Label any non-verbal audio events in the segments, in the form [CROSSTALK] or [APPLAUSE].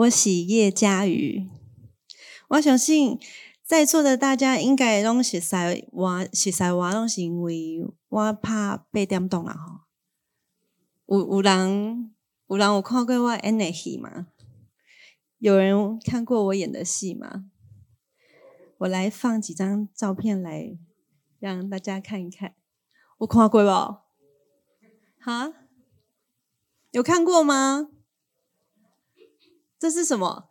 我是叶佳瑜。我相信在座的大家应该拢熟悉我，熟悉我拢是因为我拍八点档啊！吼，有有人有人有看过我演的戏吗？有人看过我演的戏吗？我来放几张照片来让大家看一看。我看过不？哈？有看过吗？这是什么？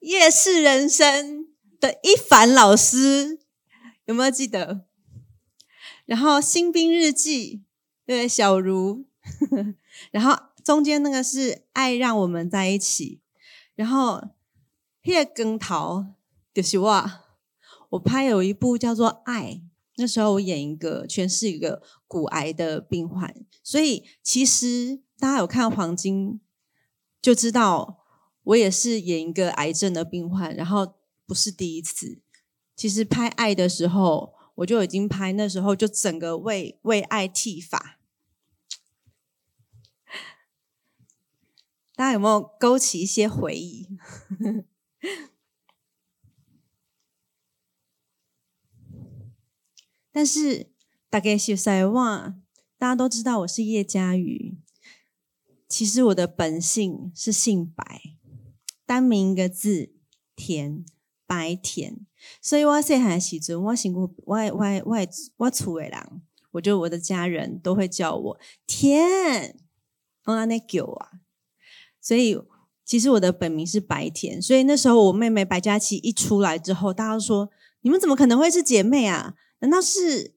夜市人生的一凡老师有没有记得？然后新兵日记，对，小茹，[LAUGHS] 然后中间那个是爱让我们在一起，然后叶根桃就是我，我拍有一部叫做《爱》，那时候我演一个全是一个骨癌的病患，所以其实大家有看黄金就知道。我也是演一个癌症的病患，然后不是第一次。其实拍爱的时候，我就已经拍，那时候就整个为为爱剃发。大家有没有勾起一些回忆？[LAUGHS] 但是大概是在话，大家都知道我是叶佳瑜。其实我的本姓是姓白。单名一个字，田，白田，所以我细汉的时阵，我辛苦，我我我我厝的人，我就我的家人都会叫我田，我安尼叫啊。所以其实我的本名是白田，所以那时候我妹妹白嘉琪一出来之后，大家都说：你们怎么可能会是姐妹啊？难道是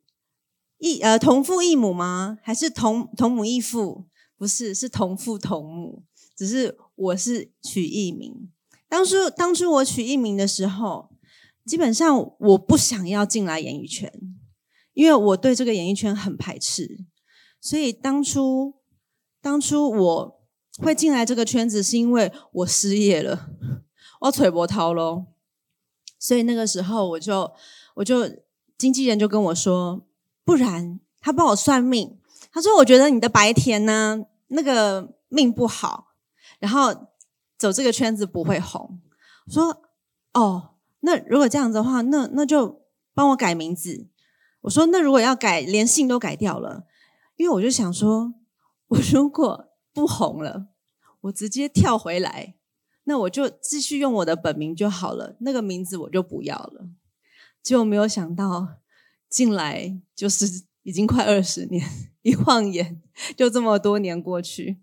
异呃同父异母吗？还是同同母异父？不是，是同父同母。只是我是取艺名，当初当初我取艺名的时候，基本上我不想要进来演艺圈，因为我对这个演艺圈很排斥。所以当初当初我会进来这个圈子，是因为我失业了，我揣无头咯。所以那个时候我就我就经纪人就跟我说，不然他帮我算命，他说我觉得你的白天呢，那个命不好。然后走这个圈子不会红，说哦，那如果这样子的话，那那就帮我改名字。我说那如果要改，连姓都改掉了，因为我就想说，我如果不红了，我直接跳回来，那我就继续用我的本名就好了，那个名字我就不要了。结果没有想到进来就是已经快二十年，一晃眼就这么多年过去。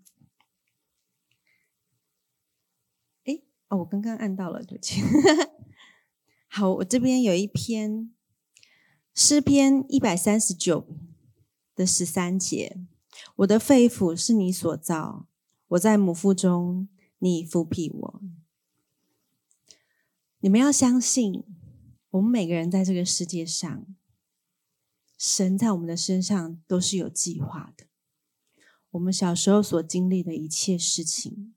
哦，我刚刚按到了，对不起。[LAUGHS] 好，我这边有一篇诗篇一百三十九的十三节，我的肺腑是你所造，我在母腹中，你复辟我。你们要相信，我们每个人在这个世界上，神在我们的身上都是有计划的。我们小时候所经历的一切事情。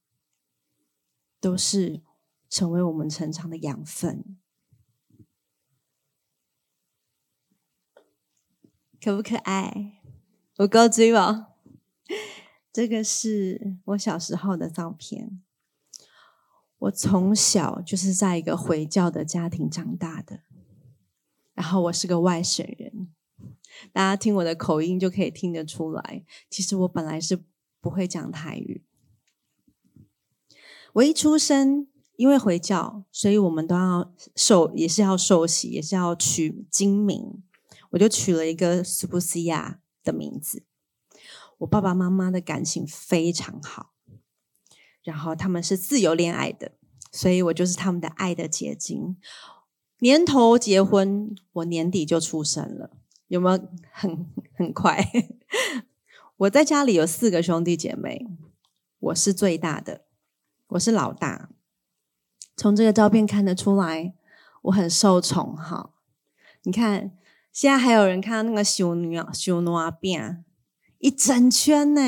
都是成为我们成长的养分，可不可爱？我够追吗？这个是我小时候的照片。我从小就是在一个回教的家庭长大的，然后我是个外省人，大家听我的口音就可以听得出来。其实我本来是不会讲台语。我一出生，因为回教，所以我们都要受，也是要受洗，也是要取金名。我就取了一个苏布西亚的名字。我爸爸妈妈的感情非常好，然后他们是自由恋爱的，所以我就是他们的爱的结晶。年头结婚，我年底就出生了，有没有很很快？[LAUGHS] 我在家里有四个兄弟姐妹，我是最大的。我是老大，从这个照片看得出来，我很受宠哈。你看，现在还有人看到那个修女啊、修女啊边一整圈呢，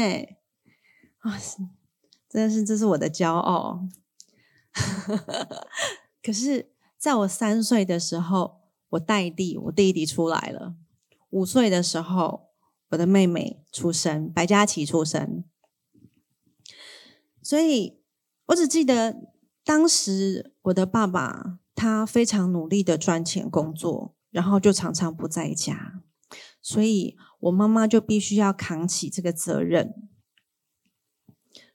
啊，真的是这是我的骄傲。[LAUGHS] 可是，在我三岁的时候，我带弟，我弟弟出来了；五岁的时候，我的妹妹出生，白嘉琪出生。所以我只记得当时我的爸爸他非常努力的赚钱工作，然后就常常不在家，所以我妈妈就必须要扛起这个责任。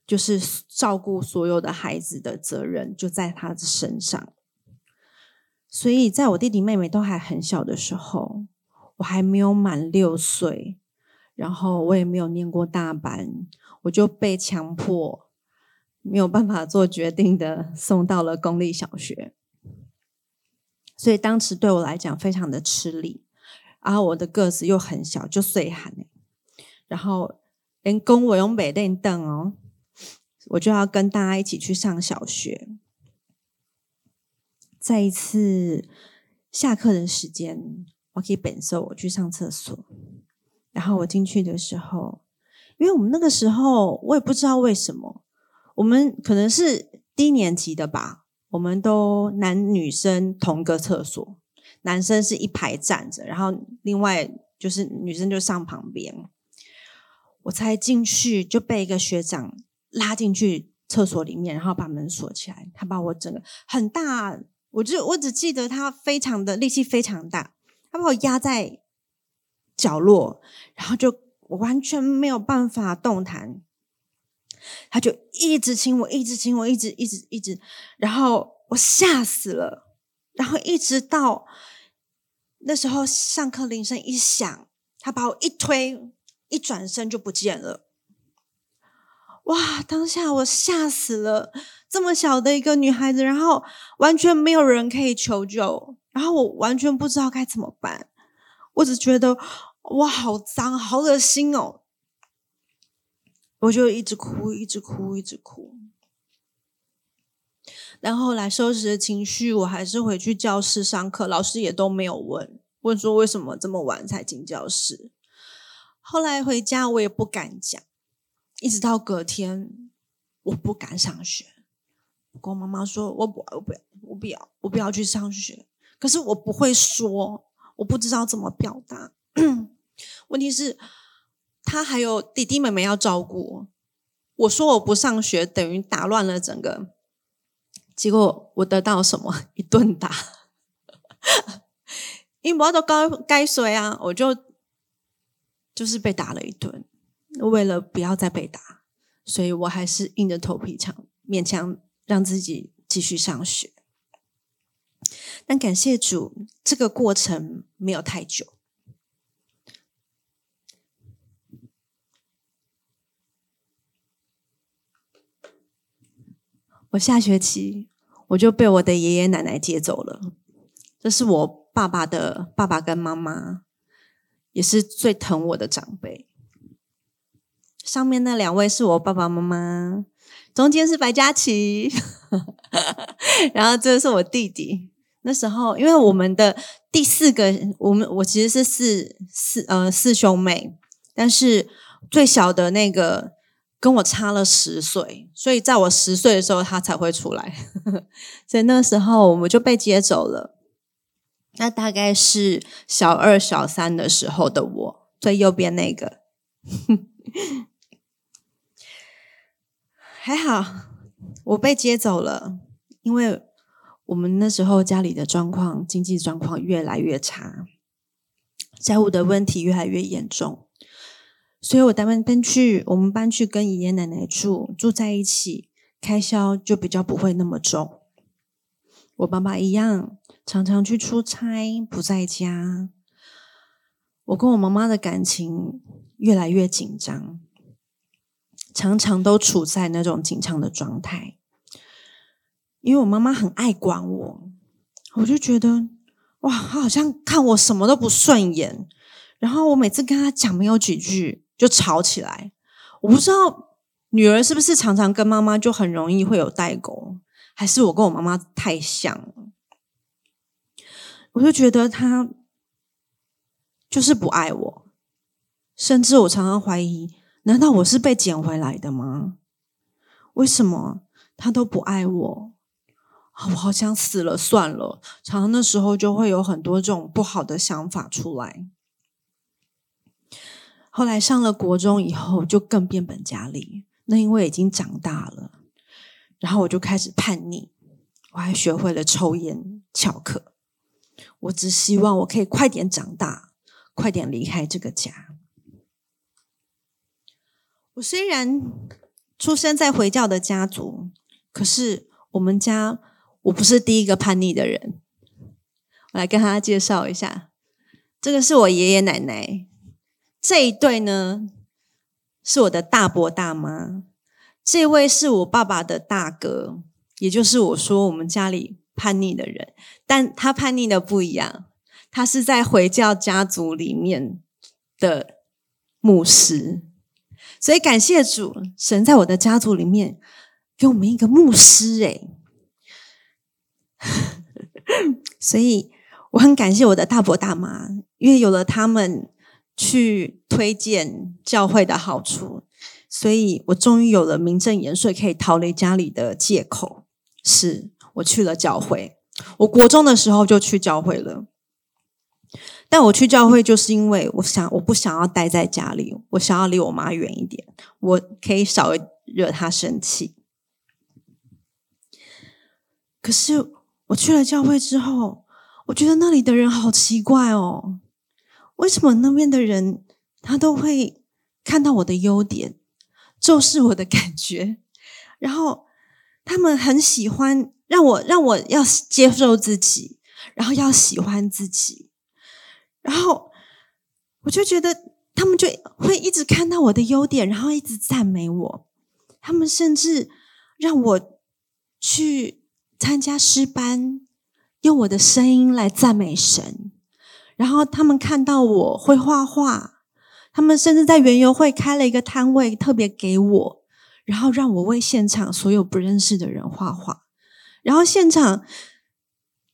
就是照顾所有的孩子的责任就在他的身上，所以在我弟弟妹妹都还很小的时候，我还没有满六岁，然后我也没有念过大班，我就被强迫没有办法做决定的送到了公立小学，所以当时对我来讲非常的吃力，然后我的个子又很小，就岁寒，然后连公我用北凳凳哦。我就要跟大家一起去上小学。在一次下课的时间，我可以本色我去上厕所。然后我进去的时候，因为我们那个时候我也不知道为什么，我们可能是低年级的吧，我们都男女生同个厕所，男生是一排站着，然后另外就是女生就上旁边。我才进去就被一个学长。拉进去厕所里面，然后把门锁起来。他把我整个很大，我就我只记得他非常的力气非常大，他把我压在角落，然后就我完全没有办法动弹。他就一直亲我，一直亲我，一直一直一直，然后我吓死了。然后一直到那时候上课铃声一响，他把我一推，一转身就不见了。哇！当下我吓死了，这么小的一个女孩子，然后完全没有人可以求救，然后我完全不知道该怎么办。我只觉得哇，好脏，好恶心哦！我就一直哭，一直哭，一直哭。然后来收拾情绪，我还是回去教室上课，老师也都没有问，问说为什么这么晚才进教室。后来回家，我也不敢讲。一直到隔天，我不敢上学。我跟我妈妈说：“我不，我不要，我不要，我不要去上学。”可是我不会说，我不知道怎么表达。[CLEARS THROAT] 问题是，他还有弟弟妹妹要照顾。我说我不上学，等于打乱了整个。结果我得到什么？一顿打。[LAUGHS] 因为我都该该谁啊，我就就是被打了一顿。为了不要再被打，所以我还是硬着头皮强勉强让自己继续上学。但感谢主，这个过程没有太久。我下学期我就被我的爷爷奶奶接走了。这是我爸爸的爸爸跟妈妈，也是最疼我的长辈。上面那两位是我爸爸妈妈，中间是白嘉琪，[LAUGHS] 然后这是我弟弟。那时候，因为我们的第四个，我们我其实是四四呃四兄妹，但是最小的那个跟我差了十岁，所以在我十岁的时候他才会出来，[LAUGHS] 所以那时候我们就被接走了。那大概是小二小三的时候的我，最右边那个。[LAUGHS] 还好，我被接走了，因为我们那时候家里的状况，经济状况越来越差，债务的问题越来越严重，所以我单位搬去，我们搬去跟爷爷奶奶住，住在一起，开销就比较不会那么重。我爸爸一样，常常去出差，不在家。我跟我妈妈的感情越来越紧张。常常都处在那种紧张的状态，因为我妈妈很爱管我，我就觉得哇，她好像看我什么都不顺眼。然后我每次跟她讲没有几句就吵起来，我不知道女儿是不是常常跟妈妈就很容易会有代沟，还是我跟我妈妈太像了。我就觉得她就是不爱我，甚至我常常怀疑。难道我是被捡回来的吗？为什么她都不爱我？我好想死了算了。常常那时候就会有很多这种不好的想法出来。后来上了国中以后，就更变本加厉。那因为已经长大了，然后我就开始叛逆，我还学会了抽烟、翘课。我只希望我可以快点长大，快点离开这个家。我虽然出生在回教的家族，可是我们家我不是第一个叛逆的人。我来跟大家介绍一下，这个是我爷爷奶奶，这一对呢是我的大伯大妈，这位是我爸爸的大哥，也就是我说我们家里叛逆的人，但他叛逆的不一样，他是在回教家族里面的牧师。所以感谢主，神在我的家族里面给我们一个牧师诶。[LAUGHS] 所以我很感谢我的大伯大妈，因为有了他们去推荐教会的好处，所以我终于有了名正言顺可以逃离家里的借口，是我去了教会。我国中的时候就去教会了。但我去教会，就是因为我想，我不想要待在家里，我想要离我妈远一点，我可以少惹她生气。可是我去了教会之后，我觉得那里的人好奇怪哦，为什么那边的人他都会看到我的优点，重视我的感觉，然后他们很喜欢让我让我要接受自己，然后要喜欢自己。然后我就觉得他们就会一直看到我的优点，然后一直赞美我。他们甚至让我去参加诗班，用我的声音来赞美神。然后他们看到我会画画，他们甚至在园游会开了一个摊位，特别给我，然后让我为现场所有不认识的人画画。然后现场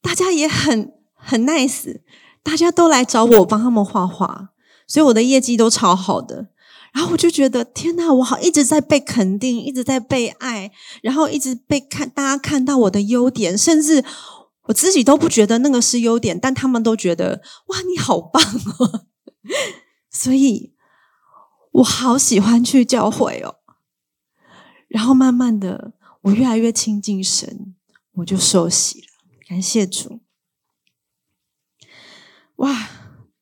大家也很很 nice。大家都来找我帮他们画画，所以我的业绩都超好的。然后我就觉得天哪，我好一直在被肯定，一直在被爱，然后一直被看，大家看到我的优点，甚至我自己都不觉得那个是优点，但他们都觉得哇，你好棒哦！[LAUGHS] 所以我好喜欢去教会哦。然后慢慢的，我越来越亲近神，我就受洗了。感谢主。哇！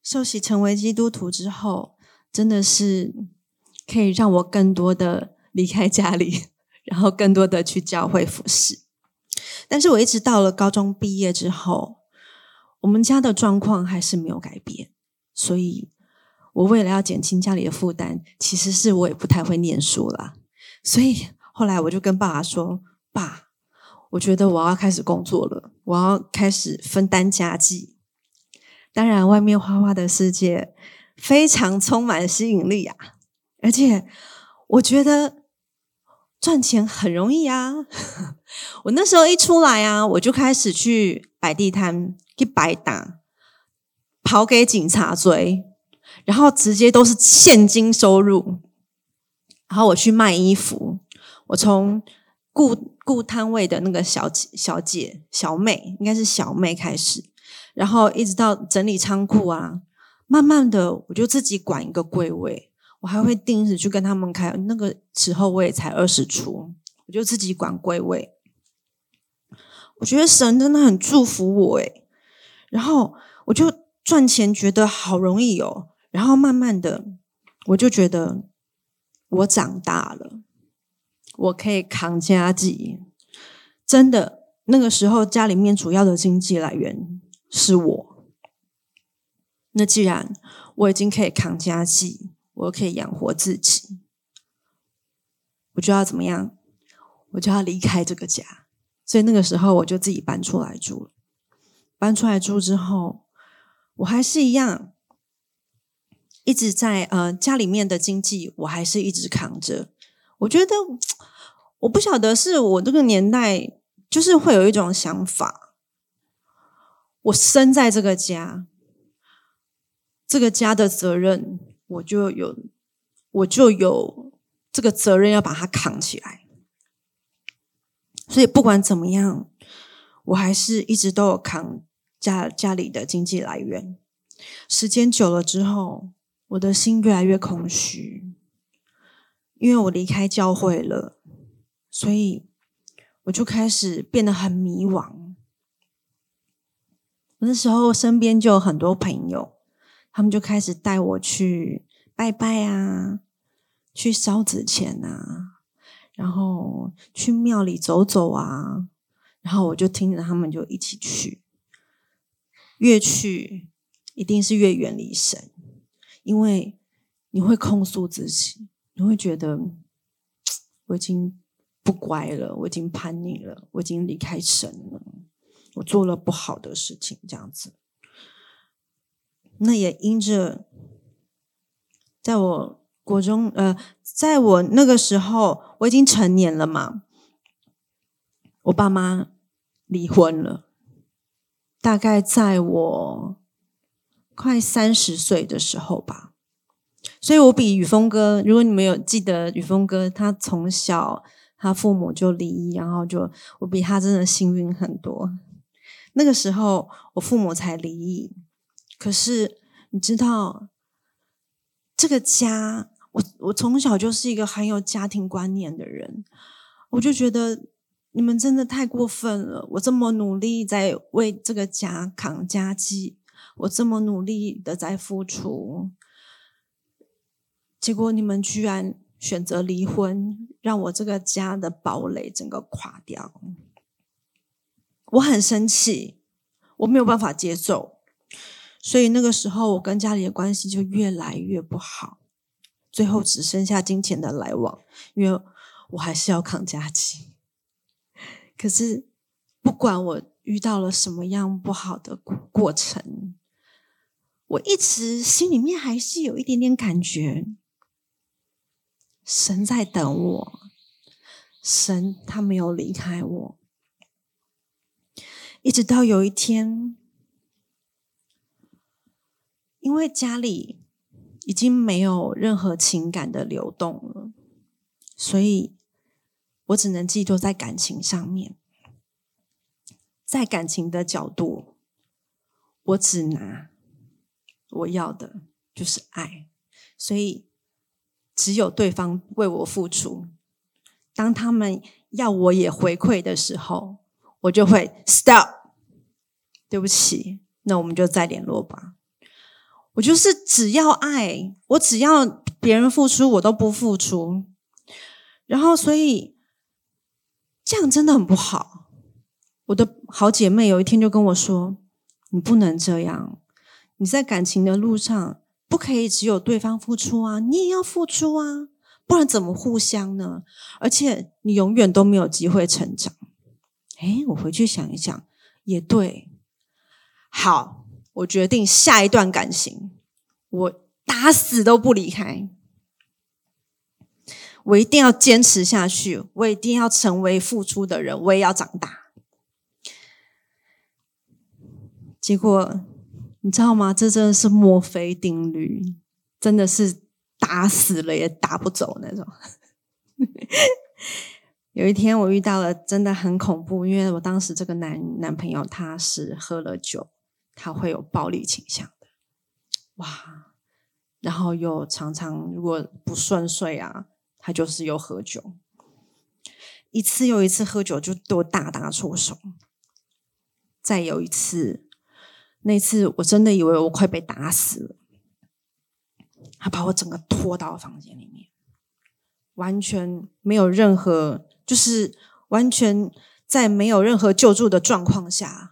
受洗成为基督徒之后，真的是可以让我更多的离开家里，[LAUGHS] 然后更多的去教会服侍。但是我一直到了高中毕业之后，我们家的状况还是没有改变。所以，我为了要减轻家里的负担，其实是我也不太会念书啦。所以后来我就跟爸爸说：“爸，我觉得我要开始工作了，我要开始分担家计。”当然，外面花花的世界非常充满吸引力啊！而且，我觉得赚钱很容易啊。[LAUGHS] 我那时候一出来啊，我就开始去摆地摊，去摆打，跑给警察追，然后直接都是现金收入。然后我去卖衣服，我从顾顾摊位的那个小姐、小姐、小妹，应该是小妹开始。然后一直到整理仓库啊，慢慢的我就自己管一个柜位，我还会定时去跟他们开。那个时候我也才二十出，我就自己管柜位。我觉得神真的很祝福我诶，然后我就赚钱觉得好容易哦，然后慢慢的我就觉得我长大了，我可以扛家计。真的，那个时候家里面主要的经济来源。是我。那既然我已经可以扛家计，我可以养活自己，我就要怎么样？我就要离开这个家。所以那个时候我就自己搬出来住了。搬出来住之后，我还是一样，一直在呃家里面的经济，我还是一直扛着。我觉得我不晓得是我这个年代，就是会有一种想法。我生在这个家，这个家的责任，我就有，我就有这个责任要把它扛起来。所以不管怎么样，我还是一直都有扛家家里的经济来源。时间久了之后，我的心越来越空虚，因为我离开教会了，所以我就开始变得很迷惘。那时候身边就有很多朋友，他们就开始带我去拜拜啊，去烧纸钱啊，然后去庙里走走啊，然后我就听着他们就一起去，越去一定是越远离神，因为你会控诉自己，你会觉得我已经不乖了，我已经叛逆了，我已经离开神了。我做了不好的事情，这样子，那也因着，在我国中，呃，在我那个时候，我已经成年了嘛，我爸妈离婚了，大概在我快三十岁的时候吧，所以我比雨峰哥，如果你们有记得雨峰哥，他从小他父母就离异，然后就我比他真的幸运很多。那个时候，我父母才离异。可是你知道，这个家，我我从小就是一个很有家庭观念的人，我就觉得你们真的太过分了。我这么努力在为这个家扛家计，我这么努力的在付出，结果你们居然选择离婚，让我这个家的堡垒整个垮掉。我很生气，我没有办法接受，所以那个时候我跟家里的关系就越来越不好，最后只剩下金钱的来往，因为我还是要扛家计。可是不管我遇到了什么样不好的过程，我一直心里面还是有一点点感觉，神在等我，神他没有离开我。一直到有一天，因为家里已经没有任何情感的流动了，所以我只能寄托在感情上面。在感情的角度，我只拿我要的就是爱，所以只有对方为我付出。当他们要我也回馈的时候，我就会 stop。对不起，那我们就再联络吧。我就是只要爱，我只要别人付出，我都不付出。然后，所以这样真的很不好。我的好姐妹有一天就跟我说：“你不能这样，你在感情的路上不可以只有对方付出啊，你也要付出啊，不然怎么互相呢？而且你永远都没有机会成长。”哎，我回去想一想，也对。好，我决定下一段感情，我打死都不离开，我一定要坚持下去，我一定要成为付出的人，我也要长大。结果你知道吗？这真的是墨菲定律，真的是打死了也打不走那种。[LAUGHS] 有一天我遇到了真的很恐怖，因为我当时这个男男朋友他是喝了酒。他会有暴力倾向的，哇！然后又常常如果不顺遂啊，他就是又喝酒，一次又一次喝酒就对我大打出手。再有一次，那次我真的以为我快被打死了，他把我整个拖到房间里面，完全没有任何，就是完全在没有任何救助的状况下。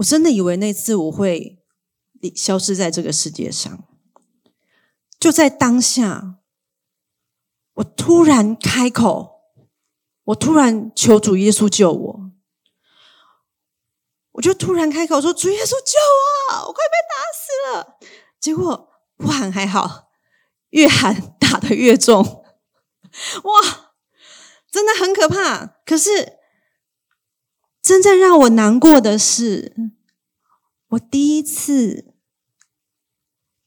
我真的以为那次我会消失在这个世界上，就在当下，我突然开口，我突然求主耶稣救我，我就突然开口说：“主耶稣救我，我快被打死了。”结果不喊还好，越喊打得越重，哇，真的很可怕。可是。真正让我难过的是，我第一次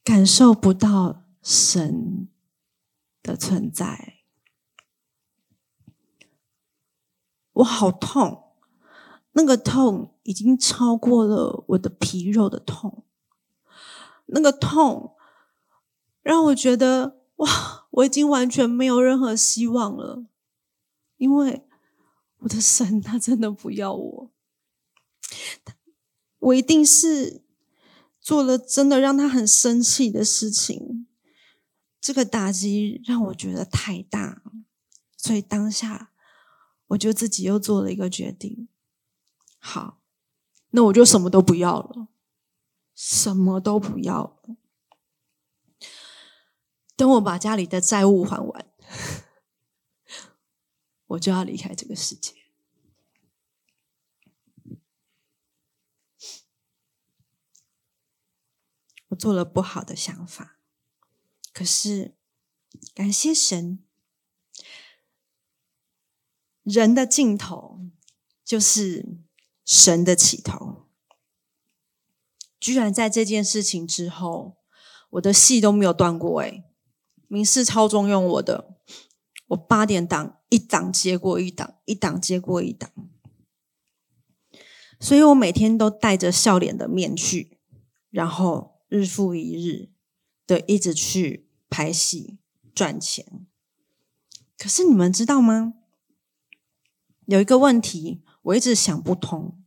感受不到神的存在，我好痛，那个痛已经超过了我的皮肉的痛，那个痛让我觉得哇，我已经完全没有任何希望了，因为。我的神，他真的不要我，我一定是做了真的让他很生气的事情。这个打击让我觉得太大，所以当下我就自己又做了一个决定。好，那我就什么都不要了，什么都不要了。等我把家里的债务还完，我就要离开这个世界。我做了不好的想法。可是，感谢神，人的尽头就是神的起头。居然在这件事情之后，我的戏都没有断过。诶，民视超重用我的，我八点档一档接过一档，一档接过一档，所以我每天都带着笑脸的面具，然后日复一日的一直去。拍戏赚钱，可是你们知道吗？有一个问题我一直想不通。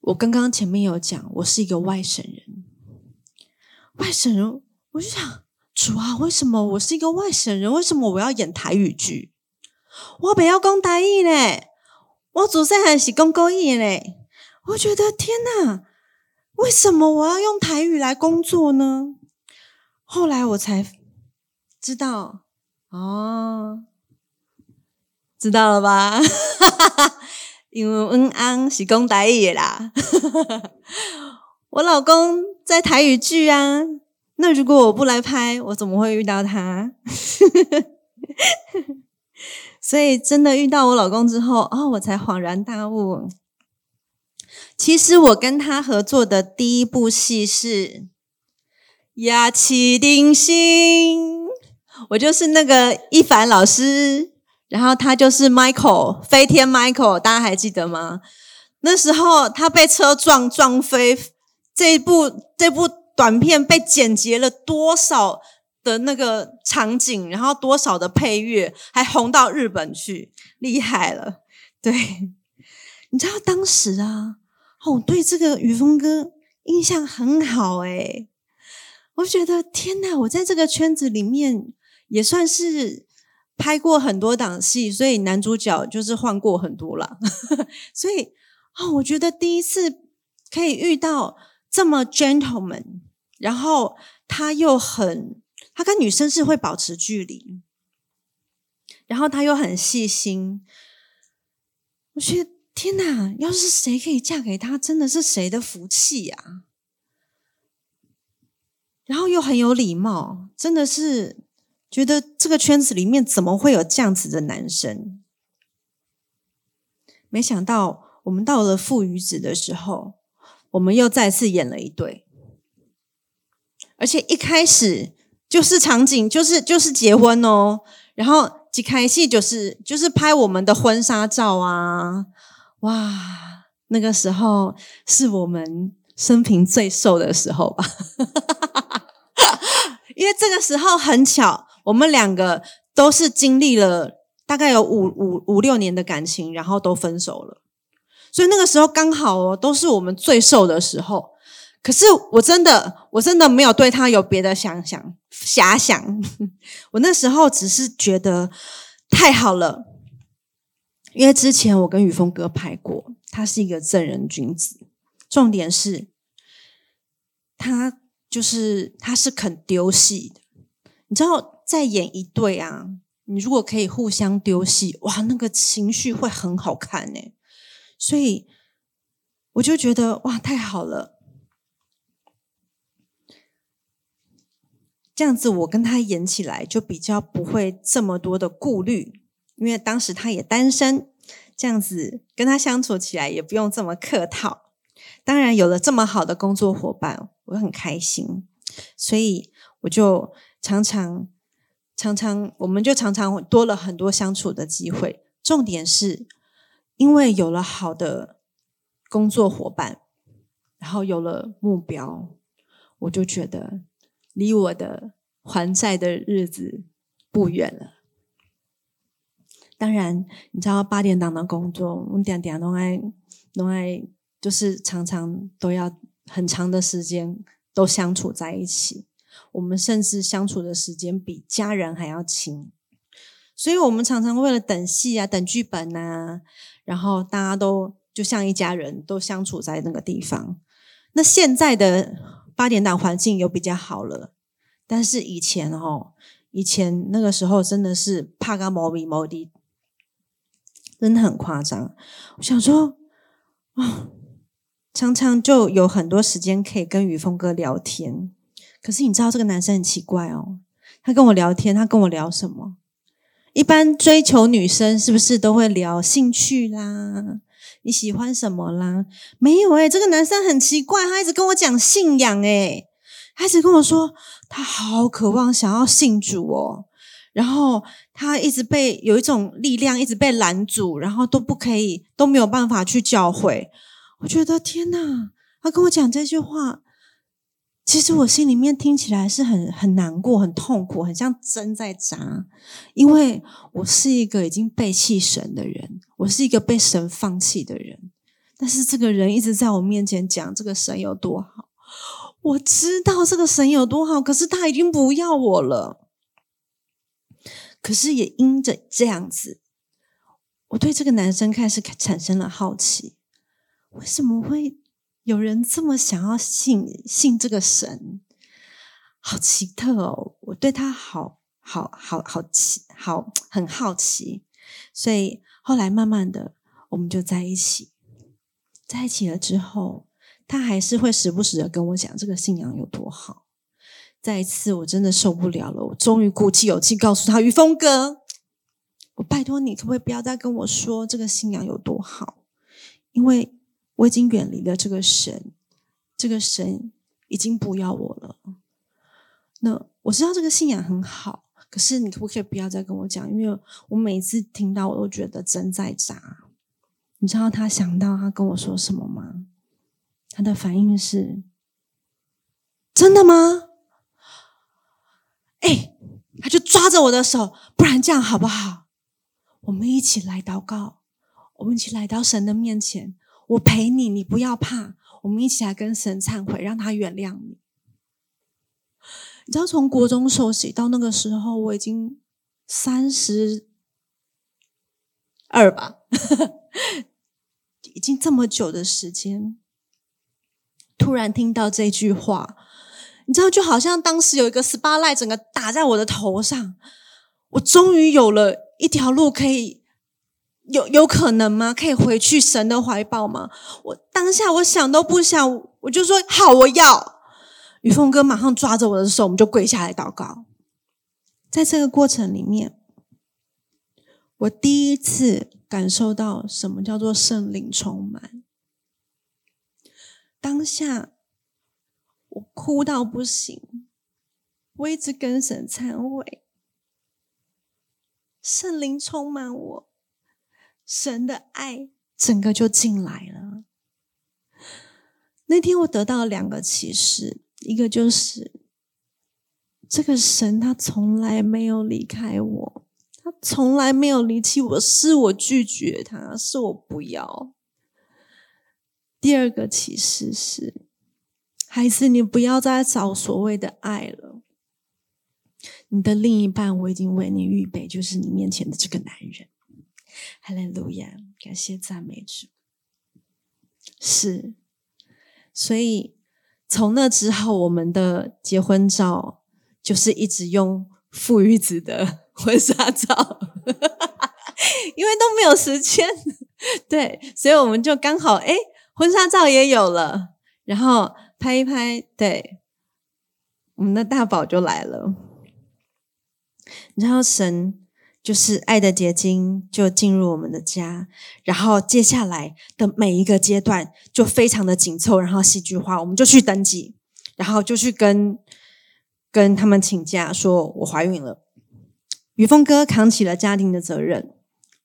我刚刚前面有讲，我是一个外省人，外省人，我就想，主啊，为什么我是一个外省人？为什么我要演台语剧？我不要讲台语嘞，我祖先还是讲国语嘞。我觉得天哪，为什么我要用台语来工作呢？后来我才知道，哦，知道了吧？[LAUGHS] 因为恩安是讲台语的啦。[LAUGHS] 我老公在台语剧啊，那如果我不来拍，我怎么会遇到他？[LAUGHS] 所以真的遇到我老公之后，哦，我才恍然大悟。其实我跟他合作的第一部戏是。雅气定心，我就是那个一凡老师，然后他就是 Michael 飞天 Michael，大家还记得吗？那时候他被车撞撞飞，这一部这部短片被剪辑了多少的那个场景，然后多少的配乐，还红到日本去，厉害了。[LAUGHS] 对，你知道当时啊，我对这个雨峰哥印象很好诶我觉得天哪！我在这个圈子里面也算是拍过很多档戏，所以男主角就是换过很多了。[LAUGHS] 所以哦，我觉得第一次可以遇到这么 gentleman，然后他又很，他跟女生是会保持距离，然后他又很细心。我觉得天哪！要是谁可以嫁给他，真的是谁的福气呀！然后又很有礼貌，真的是觉得这个圈子里面怎么会有这样子的男生？没想到我们到了父与子的时候，我们又再次演了一对，而且一开始就是场景，就是就是结婚哦，然后一开戏就是就是拍我们的婚纱照啊，哇，那个时候是我们生平最瘦的时候吧。[LAUGHS] 因为这个时候很巧，我们两个都是经历了大概有五五五六年的感情，然后都分手了，所以那个时候刚好哦，都是我们最瘦的时候。可是我真的，我真的没有对他有别的想想遐想，[LAUGHS] 我那时候只是觉得太好了，因为之前我跟雨峰哥拍过，他是一个正人君子，重点是他。就是他是肯丢戏的，你知道，在演一对啊，你如果可以互相丢戏，哇，那个情绪会很好看呢。所以我就觉得哇，太好了，这样子我跟他演起来就比较不会这么多的顾虑，因为当时他也单身，这样子跟他相处起来也不用这么客套。当然有了这么好的工作伙伴。我很开心，所以我就常常、常常，我们就常常多了很多相处的机会。重点是，因为有了好的工作伙伴，然后有了目标，我就觉得离我的还债的日子不远了。当然，你知道八点档的工作，我们点点都爱都爱，就是常常都要很长的时间都相处在一起。我们甚至相处的时间比家人还要亲，所以我们常常为了等戏啊、等剧本啊，然后大家都就像一家人，都相处在那个地方。那现在的八点档环境有比较好了，但是以前哦，以前那个时候真的是怕个毛比毛的。真的很夸张，我想说，啊，常常就有很多时间可以跟雨峰哥聊天。可是你知道这个男生很奇怪哦，他跟我聊天，他跟我聊什么？一般追求女生是不是都会聊兴趣啦？你喜欢什么啦？没有诶，这个男生很奇怪，他一直跟我讲信仰诶，他一直跟我说他好渴望想要信主哦。然后他一直被有一种力量一直被拦阻，然后都不可以都没有办法去教会。我觉得天哪，他跟我讲这句话，其实我心里面听起来是很很难过、很痛苦，很像针在扎。因为我是一个已经背弃神的人，我是一个被神放弃的人。但是这个人一直在我面前讲这个神有多好，我知道这个神有多好，可是他已经不要我了。可是也因着这样子，我对这个男生开始产生了好奇：为什么会有人这么想要信信这个神？好奇特哦！我对他好好好好奇，好很好奇。所以后来慢慢的，我们就在一起。在一起了之后，他还是会时不时的跟我讲这个信仰有多好。再一次，我真的受不了了。我终于鼓起勇气告诉他：“于峰哥，我拜托你，可不可以不要再跟我说这个信仰有多好？因为我已经远离了这个神，这个神已经不要我了。那我知道这个信仰很好，可是你可不可以不要再跟我讲？因为我每次听到，我都觉得针在扎。你知道他想到他跟我说什么吗？他的反应是：真的吗？”哎，他就抓着我的手，不然这样好不好？我们一起来祷告，我们一起来到神的面前，我陪你，你不要怕，我们一起来跟神忏悔，让他原谅你。你知道，从国中受洗到那个时候，我已经三十二吧，[LAUGHS] 已经这么久的时间，突然听到这句话。你知道，就好像当时有一个 spotlight 整个打在我的头上，我终于有了一条路可以有有可能吗？可以回去神的怀抱吗？我当下我想都不想，我就说好，我要。宇峰哥马上抓着我的手，我们就跪下来祷告。在这个过程里面，我第一次感受到什么叫做圣灵充满。当下。我哭到不行，我一直跟神忏悔，圣灵充满我，神的爱整个就进来了。那天我得到了两个启示，一个就是这个神他从来没有离开我，他从来没有离弃我，是我拒绝他，是我不要。第二个启示是。孩子，你不要再找所谓的爱了。你的另一半，我已经为你预备，就是你面前的这个男人。哈利路亚，感谢赞美主。是，所以从那之后，我们的结婚照就是一直用父与子的 [LAUGHS] 婚纱照，[LAUGHS] 因为都没有时间。对，所以我们就刚好，哎，婚纱照也有了，然后。拍一拍，对，我们的大宝就来了。然后神就是爱的结晶，就进入我们的家。然后接下来的每一个阶段就非常的紧凑，然后戏剧化。我们就去登记，然后就去跟跟他们请假，说我怀孕了。雨峰哥扛起了家庭的责任，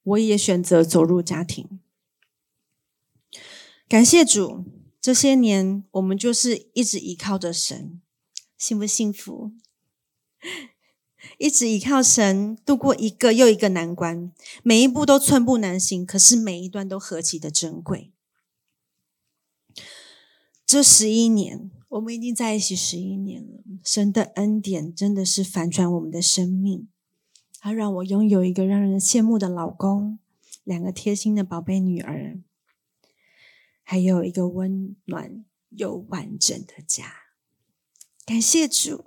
我也选择走入家庭。感谢主。这些年，我们就是一直依靠着神，幸不幸福？一直依靠神度过一个又一个难关，每一步都寸步难行，可是每一段都何其的珍贵。这十一年，我们已经在一起十一年了。神的恩典真的是反转我们的生命，他让我拥有一个让人羡慕的老公，两个贴心的宝贝女儿，还有一个温暖又完整的家。感谢主。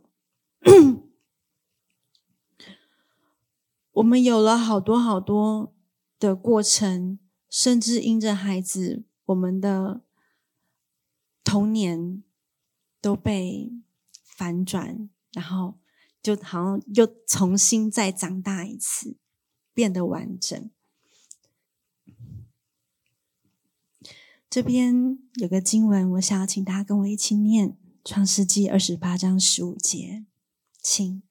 我们有了好多好多的过程，甚至因着孩子，我们的童年都被反转，然后就好像又重新再长大一次，变得完整。这边有个经文，我想要请大家跟我一起念《创世记》二十八章十五节，请。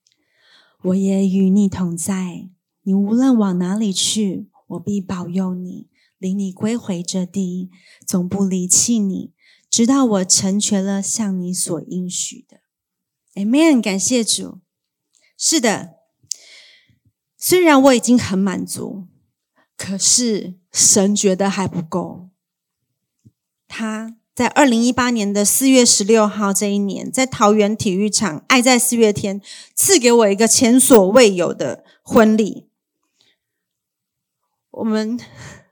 我也与你同在，你无论往哪里去，我必保佑你，领你归回这地，总不离弃你，直到我成全了向你所应许的。Amen，感谢主。是的，虽然我已经很满足，可是神觉得还不够。他。在二零一八年的四月十六号这一年，在桃园体育场，爱在四月天赐给我一个前所未有的婚礼。我们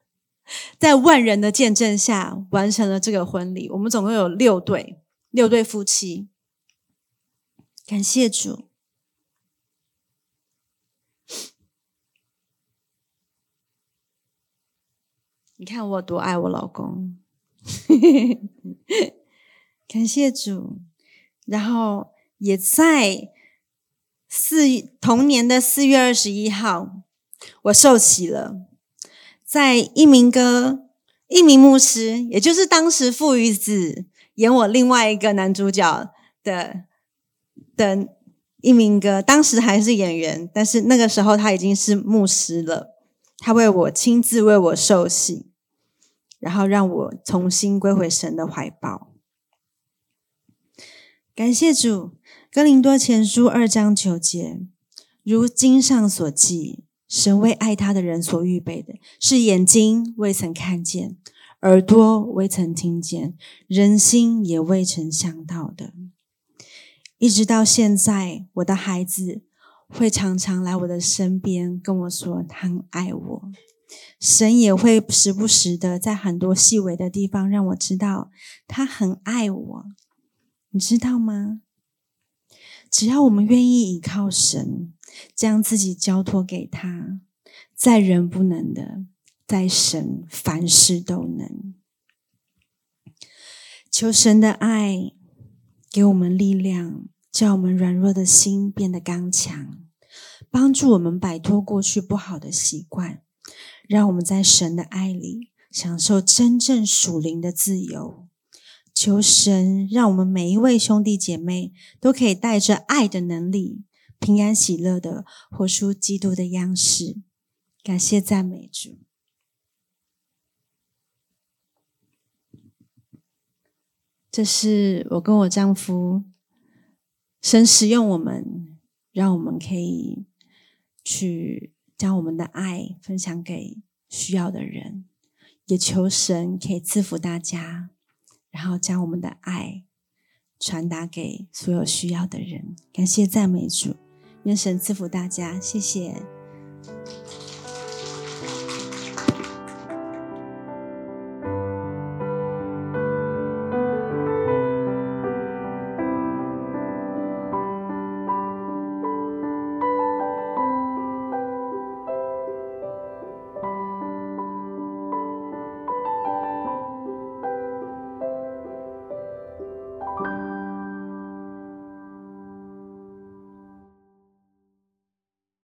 [LAUGHS] 在万人的见证下完成了这个婚礼。我们总共有六对，六对夫妻。感谢主！你看我多爱我老公。[LAUGHS] 感谢主，然后也在四同年的四月二十一号，我受洗了。在一鸣哥、一鸣牧师，也就是当时父与子演我另外一个男主角的的一鸣哥，当时还是演员，但是那个时候他已经是牧师了。他为我亲自为我受洗。然后让我重新归回神的怀抱。感谢主，哥林多前书二章九节，如经上所记，神为爱他的人所预备的，是眼睛未曾看见，耳朵未曾听见，人心也未曾想到的。一直到现在，我的孩子会常常来我的身边跟我说，他很爱我。神也会时不时的在很多细微的地方让我知道他很爱我，你知道吗？只要我们愿意依靠神，将自己交托给他，在人不能的，在神凡事都能。求神的爱给我们力量，叫我们软弱的心变得刚强，帮助我们摆脱过去不好的习惯。让我们在神的爱里享受真正属灵的自由。求神让我们每一位兄弟姐妹都可以带着爱的能力，平安喜乐的活出基督的样式。感谢赞美主。这是我跟我丈夫，神使用我们，让我们可以去。将我们的爱分享给需要的人，也求神可以赐福大家，然后将我们的爱传达给所有需要的人。感谢赞美主，愿神赐福大家，谢谢。